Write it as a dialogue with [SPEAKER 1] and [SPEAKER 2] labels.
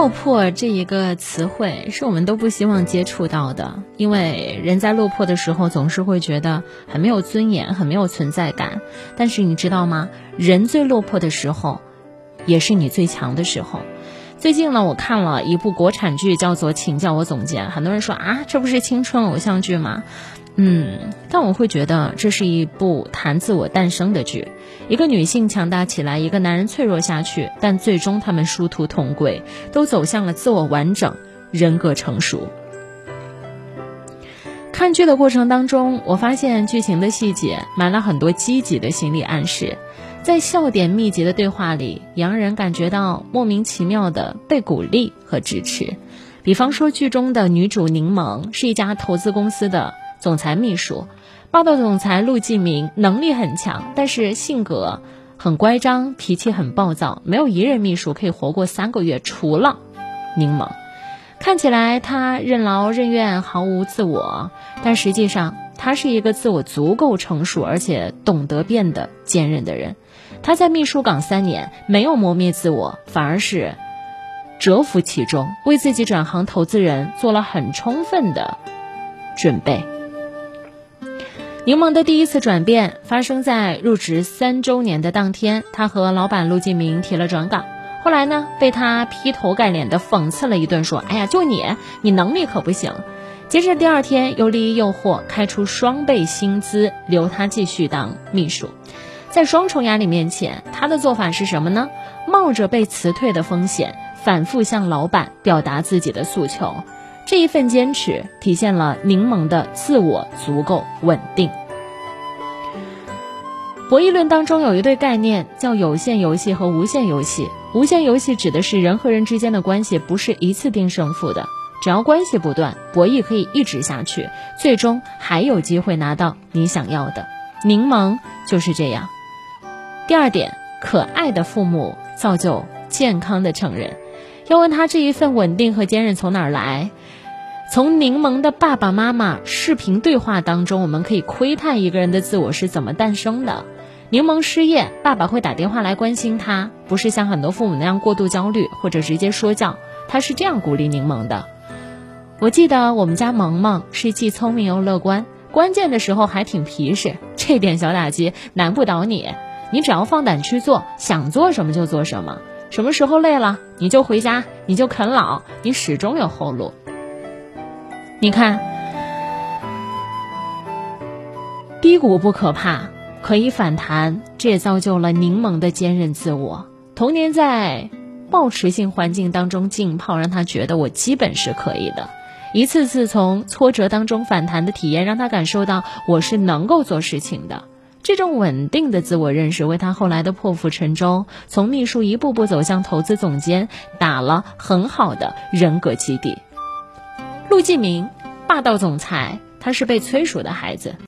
[SPEAKER 1] 落魄这一个词汇是我们都不希望接触到的，因为人在落魄的时候总是会觉得很没有尊严，很没有存在感。但是你知道吗？人最落魄的时候，也是你最强的时候。最近呢，我看了一部国产剧，叫做《请叫我总监》。很多人说啊，这不是青春偶像剧吗？嗯，但我会觉得这是一部谈自我诞生的剧。一个女性强大起来，一个男人脆弱下去，但最终他们殊途同归，都走向了自我完整、人格成熟。看剧的过程当中，我发现剧情的细节埋了很多积极的心理暗示。在笑点密集的对话里，洋人感觉到莫名其妙的被鼓励和支持。比方说，剧中的女主柠檬是一家投资公司的总裁秘书，霸道总裁陆继明能力很强，但是性格很乖张，脾气很暴躁，没有一任秘书可以活过三个月，除了柠檬。看起来他任劳任怨，毫无自我，但实际上他是一个自我足够成熟，而且懂得变得坚韧的人。他在秘书岗三年，没有磨灭自我，反而是蛰伏其中，为自己转行投资人做了很充分的准备。柠檬的第一次转变发生在入职三周年的当天，他和老板陆继明提了转岗，后来呢，被他劈头盖脸的讽刺了一顿，说：“哎呀，就你，你能力可不行。”接着第二天又利益诱惑，开出双倍薪资，留他继续当秘书。在双重压力面前，他的做法是什么呢？冒着被辞退的风险，反复向老板表达自己的诉求。这一份坚持体现了柠檬的自我足够稳定。博弈论当中有一对概念叫有限游戏和无限游戏。无限游戏指的是人和人之间的关系不是一次定胜负的，只要关系不断，博弈可以一直下去，最终还有机会拿到你想要的。柠檬就是这样。第二点，可爱的父母造就健康的成人。要问他这一份稳定和坚韧从哪儿来？从柠檬的爸爸妈妈视频对话当中，我们可以窥探一个人的自我是怎么诞生的。柠檬失业，爸爸会打电话来关心他，不是像很多父母那样过度焦虑或者直接说教，他是这样鼓励柠檬的。我记得我们家萌萌是既聪明又乐观，关键的时候还挺皮实，这点小打击难不倒你。你只要放胆去做，想做什么就做什么。什么时候累了，你就回家，你就啃老，你始终有后路。你看，低谷不可怕，可以反弹，这也造就了柠檬的坚韧自我。童年在抱持性环境当中浸泡，让他觉得我基本是可以的。一次次从挫折当中反弹的体验，让他感受到我是能够做事情的。这种稳定的自我认识，为他后来的破釜沉舟，从秘书一步步走向投资总监，打了很好的人格基地。陆继明，霸道总裁，他是被催熟的孩子。